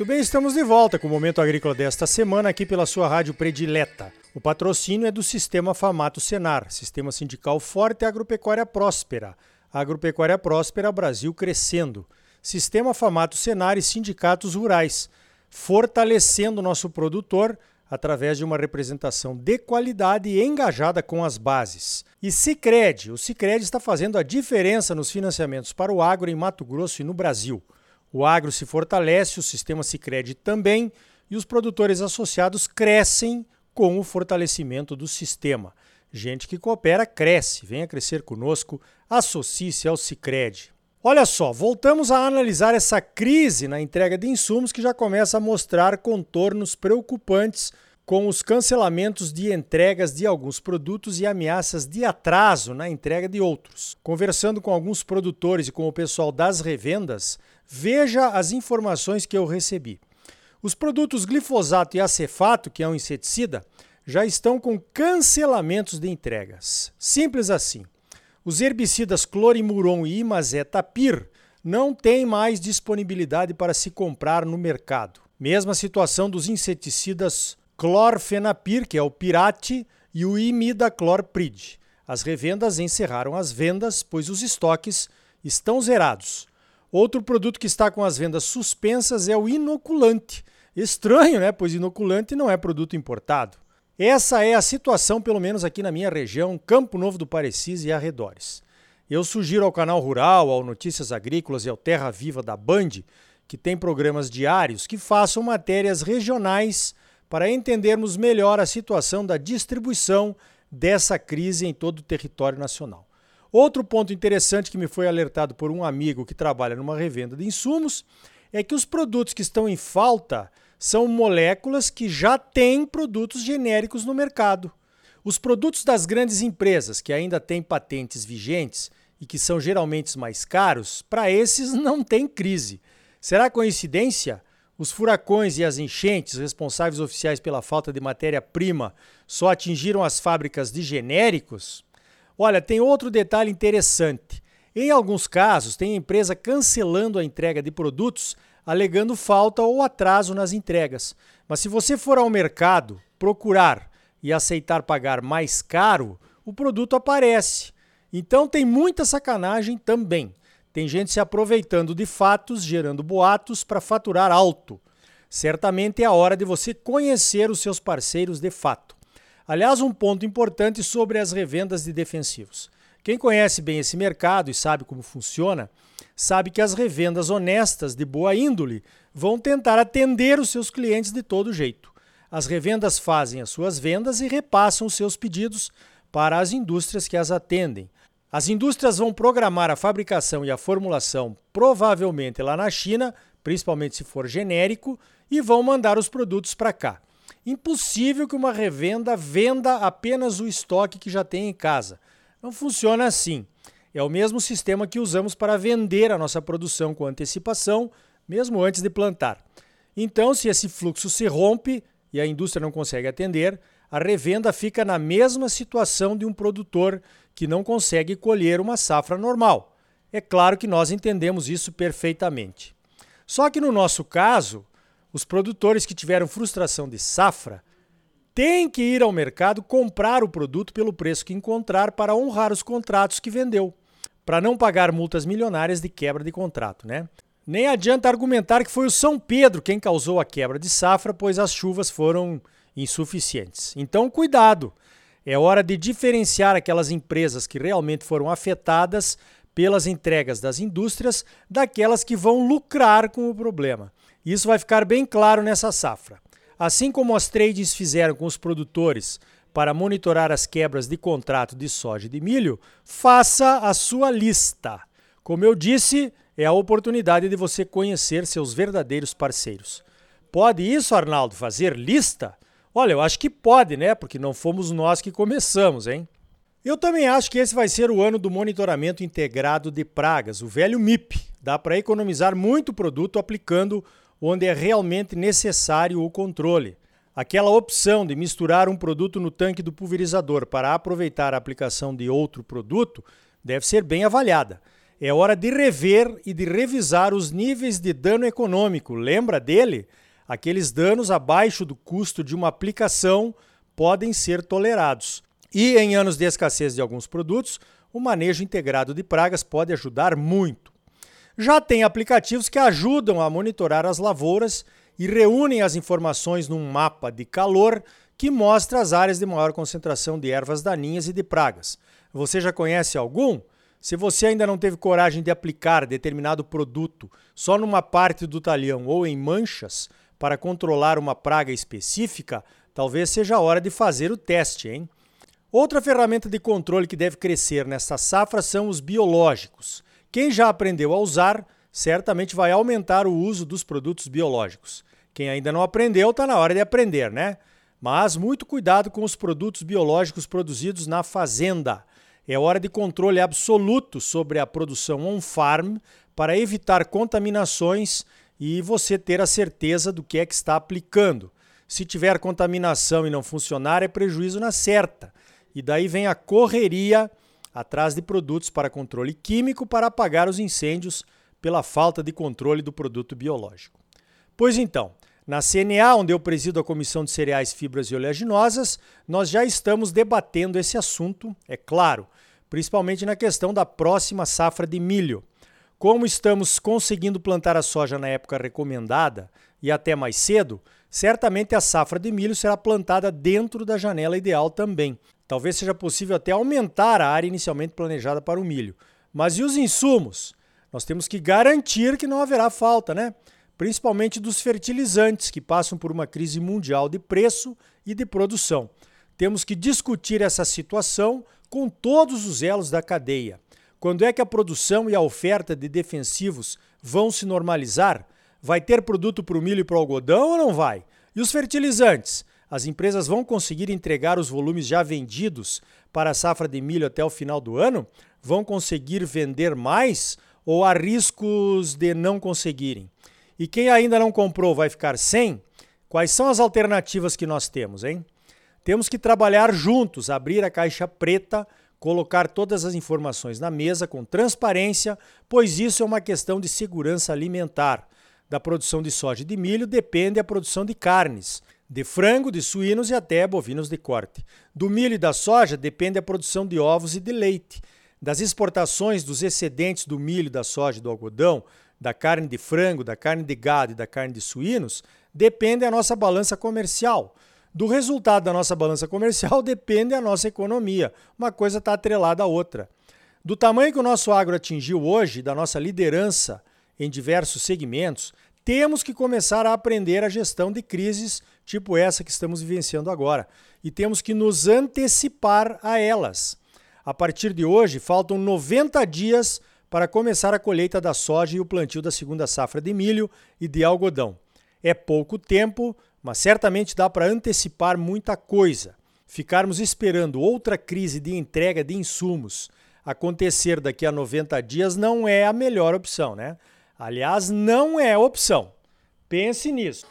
Muito bem, estamos de volta com o Momento Agrícola desta semana aqui pela sua rádio predileta. O patrocínio é do Sistema Famato Senar, Sistema Sindical Forte e Agropecuária Próspera. Agropecuária Próspera, Brasil crescendo. Sistema Famato Senar e sindicatos rurais, fortalecendo o nosso produtor através de uma representação de qualidade e engajada com as bases. E Sicredi, o Sicredi está fazendo a diferença nos financiamentos para o agro em Mato Grosso e no Brasil. O agro se fortalece, o sistema Sicredi também, e os produtores associados crescem com o fortalecimento do sistema. Gente que coopera cresce, venha crescer conosco, associe-se ao Sicredi. Olha só, voltamos a analisar essa crise na entrega de insumos que já começa a mostrar contornos preocupantes com os cancelamentos de entregas de alguns produtos e ameaças de atraso na entrega de outros. Conversando com alguns produtores e com o pessoal das revendas, veja as informações que eu recebi. Os produtos glifosato e acefato, que é um inseticida, já estão com cancelamentos de entregas. Simples assim. Os herbicidas clorimuron e imazetapir não têm mais disponibilidade para se comprar no mercado. Mesma situação dos inseticidas clorfenapir, que é o pirate, e o imidaclorprid. As revendas encerraram as vendas, pois os estoques estão zerados. Outro produto que está com as vendas suspensas é o inoculante. Estranho, né? Pois inoculante não é produto importado. Essa é a situação, pelo menos aqui na minha região, Campo Novo do Parecis e arredores. Eu sugiro ao canal Rural, ao Notícias Agrícolas e ao Terra Viva da Band, que tem programas diários, que façam matérias regionais para entendermos melhor a situação da distribuição dessa crise em todo o território nacional. Outro ponto interessante que me foi alertado por um amigo que trabalha numa revenda de insumos é que os produtos que estão em falta são moléculas que já têm produtos genéricos no mercado. Os produtos das grandes empresas, que ainda têm patentes vigentes e que são geralmente mais caros, para esses não tem crise. Será coincidência? Os furacões e as enchentes, responsáveis oficiais pela falta de matéria-prima, só atingiram as fábricas de genéricos? Olha, tem outro detalhe interessante. Em alguns casos, tem empresa cancelando a entrega de produtos alegando falta ou atraso nas entregas. Mas se você for ao mercado procurar e aceitar pagar mais caro, o produto aparece. Então tem muita sacanagem também. Tem gente se aproveitando de fatos, gerando boatos para faturar alto. Certamente é a hora de você conhecer os seus parceiros de fato. Aliás, um ponto importante sobre as revendas de defensivos. Quem conhece bem esse mercado e sabe como funciona, sabe que as revendas honestas de boa índole vão tentar atender os seus clientes de todo jeito. As revendas fazem as suas vendas e repassam os seus pedidos para as indústrias que as atendem. As indústrias vão programar a fabricação e a formulação, provavelmente lá na China, principalmente se for genérico, e vão mandar os produtos para cá. Impossível que uma revenda venda apenas o estoque que já tem em casa. Não funciona assim. É o mesmo sistema que usamos para vender a nossa produção com antecipação, mesmo antes de plantar. Então, se esse fluxo se rompe e a indústria não consegue atender, a revenda fica na mesma situação de um produtor que não consegue colher uma safra normal. É claro que nós entendemos isso perfeitamente. Só que no nosso caso, os produtores que tiveram frustração de safra têm que ir ao mercado comprar o produto pelo preço que encontrar para honrar os contratos que vendeu para não pagar multas milionárias de quebra de contrato, né? Nem adianta argumentar que foi o São Pedro quem causou a quebra de safra, pois as chuvas foram insuficientes. Então, cuidado! É hora de diferenciar aquelas empresas que realmente foram afetadas pelas entregas das indústrias daquelas que vão lucrar com o problema. Isso vai ficar bem claro nessa safra. Assim como as trades fizeram com os produtores para monitorar as quebras de contrato de soja e de milho, faça a sua lista. Como eu disse, é a oportunidade de você conhecer seus verdadeiros parceiros. Pode isso, Arnaldo, fazer lista? Olha, eu acho que pode, né? Porque não fomos nós que começamos, hein? Eu também acho que esse vai ser o ano do monitoramento integrado de pragas, o velho MIP. Dá para economizar muito produto aplicando onde é realmente necessário o controle. Aquela opção de misturar um produto no tanque do pulverizador para aproveitar a aplicação de outro produto deve ser bem avaliada. É hora de rever e de revisar os níveis de dano econômico. Lembra dele? Aqueles danos abaixo do custo de uma aplicação podem ser tolerados. E em anos de escassez de alguns produtos, o manejo integrado de pragas pode ajudar muito. Já tem aplicativos que ajudam a monitorar as lavouras e reúnem as informações num mapa de calor que mostra as áreas de maior concentração de ervas daninhas e de pragas. Você já conhece algum? Se você ainda não teve coragem de aplicar determinado produto só numa parte do talhão ou em manchas para controlar uma praga específica, talvez seja a hora de fazer o teste, hein? Outra ferramenta de controle que deve crescer nesta safra são os biológicos. Quem já aprendeu a usar, certamente vai aumentar o uso dos produtos biológicos. Quem ainda não aprendeu, está na hora de aprender, né? Mas muito cuidado com os produtos biológicos produzidos na fazenda. É hora de controle absoluto sobre a produção on-farm para evitar contaminações e você ter a certeza do que é que está aplicando. Se tiver contaminação e não funcionar, é prejuízo na certa. E daí vem a correria atrás de produtos para controle químico para apagar os incêndios pela falta de controle do produto biológico. Pois então, na CNA, onde eu presido a Comissão de Cereais, Fibras e Oleaginosas, nós já estamos debatendo esse assunto, é claro, principalmente na questão da próxima safra de milho. Como estamos conseguindo plantar a soja na época recomendada e até mais cedo, certamente a safra de milho será plantada dentro da janela ideal também, Talvez seja possível até aumentar a área inicialmente planejada para o milho. Mas e os insumos? Nós temos que garantir que não haverá falta, né? Principalmente dos fertilizantes, que passam por uma crise mundial de preço e de produção. Temos que discutir essa situação com todos os elos da cadeia. Quando é que a produção e a oferta de defensivos vão se normalizar? Vai ter produto para o milho e para o algodão ou não vai? E os fertilizantes? as empresas vão conseguir entregar os volumes já vendidos para a safra de milho até o final do ano? Vão conseguir vender mais ou há riscos de não conseguirem? E quem ainda não comprou vai ficar sem? Quais são as alternativas que nós temos, hein? Temos que trabalhar juntos, abrir a caixa preta, colocar todas as informações na mesa com transparência, pois isso é uma questão de segurança alimentar. Da produção de soja e de milho depende a produção de carnes de frango, de suínos e até bovinos de corte. Do milho e da soja depende a produção de ovos e de leite. Das exportações dos excedentes do milho, da soja e do algodão, da carne de frango, da carne de gado e da carne de suínos, depende a nossa balança comercial. Do resultado da nossa balança comercial depende a nossa economia. Uma coisa está atrelada à outra. Do tamanho que o nosso agro atingiu hoje, da nossa liderança em diversos segmentos, temos que começar a aprender a gestão de crises tipo essa que estamos vivenciando agora. E temos que nos antecipar a elas. A partir de hoje, faltam 90 dias para começar a colheita da soja e o plantio da segunda safra de milho e de algodão. É pouco tempo, mas certamente dá para antecipar muita coisa. Ficarmos esperando outra crise de entrega de insumos acontecer daqui a 90 dias não é a melhor opção, né? Aliás, não é opção. Pense nisso.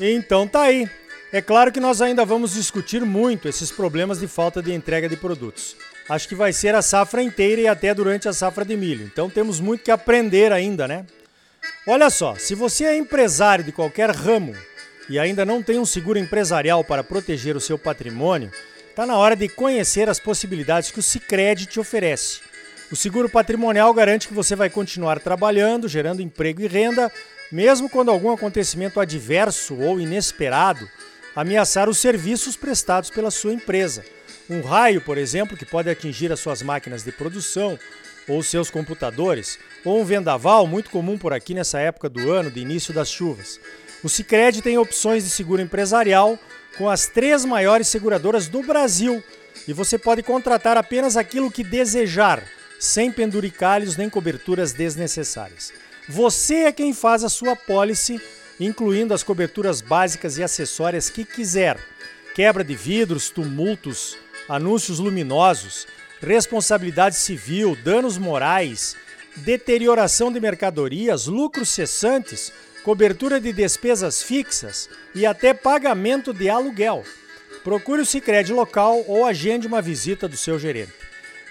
Então tá aí. É claro que nós ainda vamos discutir muito esses problemas de falta de entrega de produtos. Acho que vai ser a safra inteira e até durante a safra de milho. Então temos muito que aprender ainda, né? Olha só, se você é empresário de qualquer ramo e ainda não tem um seguro empresarial para proteger o seu patrimônio, está na hora de conhecer as possibilidades que o Sicredi te oferece. O seguro patrimonial garante que você vai continuar trabalhando, gerando emprego e renda mesmo quando algum acontecimento adverso ou inesperado ameaçar os serviços prestados pela sua empresa. Um raio, por exemplo, que pode atingir as suas máquinas de produção ou seus computadores, ou um vendaval, muito comum por aqui nessa época do ano, de início das chuvas. O Sicredi tem opções de seguro empresarial com as três maiores seguradoras do Brasil e você pode contratar apenas aquilo que desejar, sem penduricalhos nem coberturas desnecessárias. Você é quem faz a sua policy, incluindo as coberturas básicas e acessórias que quiser. Quebra de vidros, tumultos, anúncios luminosos, responsabilidade civil, danos morais, deterioração de mercadorias, lucros cessantes, cobertura de despesas fixas e até pagamento de aluguel. Procure o Sicredi local ou agende uma visita do seu gerente.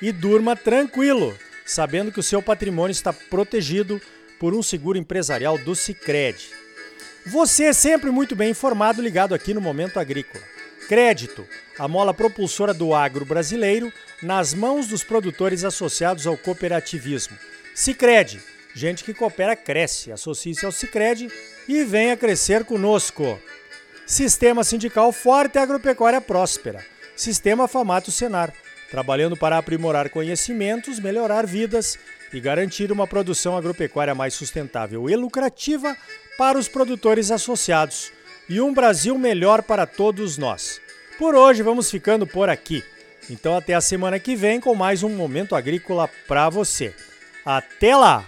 E durma tranquilo sabendo que o seu patrimônio está protegido por um seguro empresarial do Sicredi. Você é sempre muito bem informado ligado aqui no Momento Agrícola. Crédito, a mola propulsora do agro brasileiro nas mãos dos produtores associados ao cooperativismo. Sicredi, gente que coopera cresce. Associe-se ao Sicredi e venha crescer conosco. Sistema sindical forte e agropecuária próspera. Sistema Famato Senar, trabalhando para aprimorar conhecimentos, melhorar vidas e garantir uma produção agropecuária mais sustentável e lucrativa para os produtores associados e um Brasil melhor para todos nós. Por hoje vamos ficando por aqui. Então até a semana que vem com mais um momento agrícola para você. Até lá.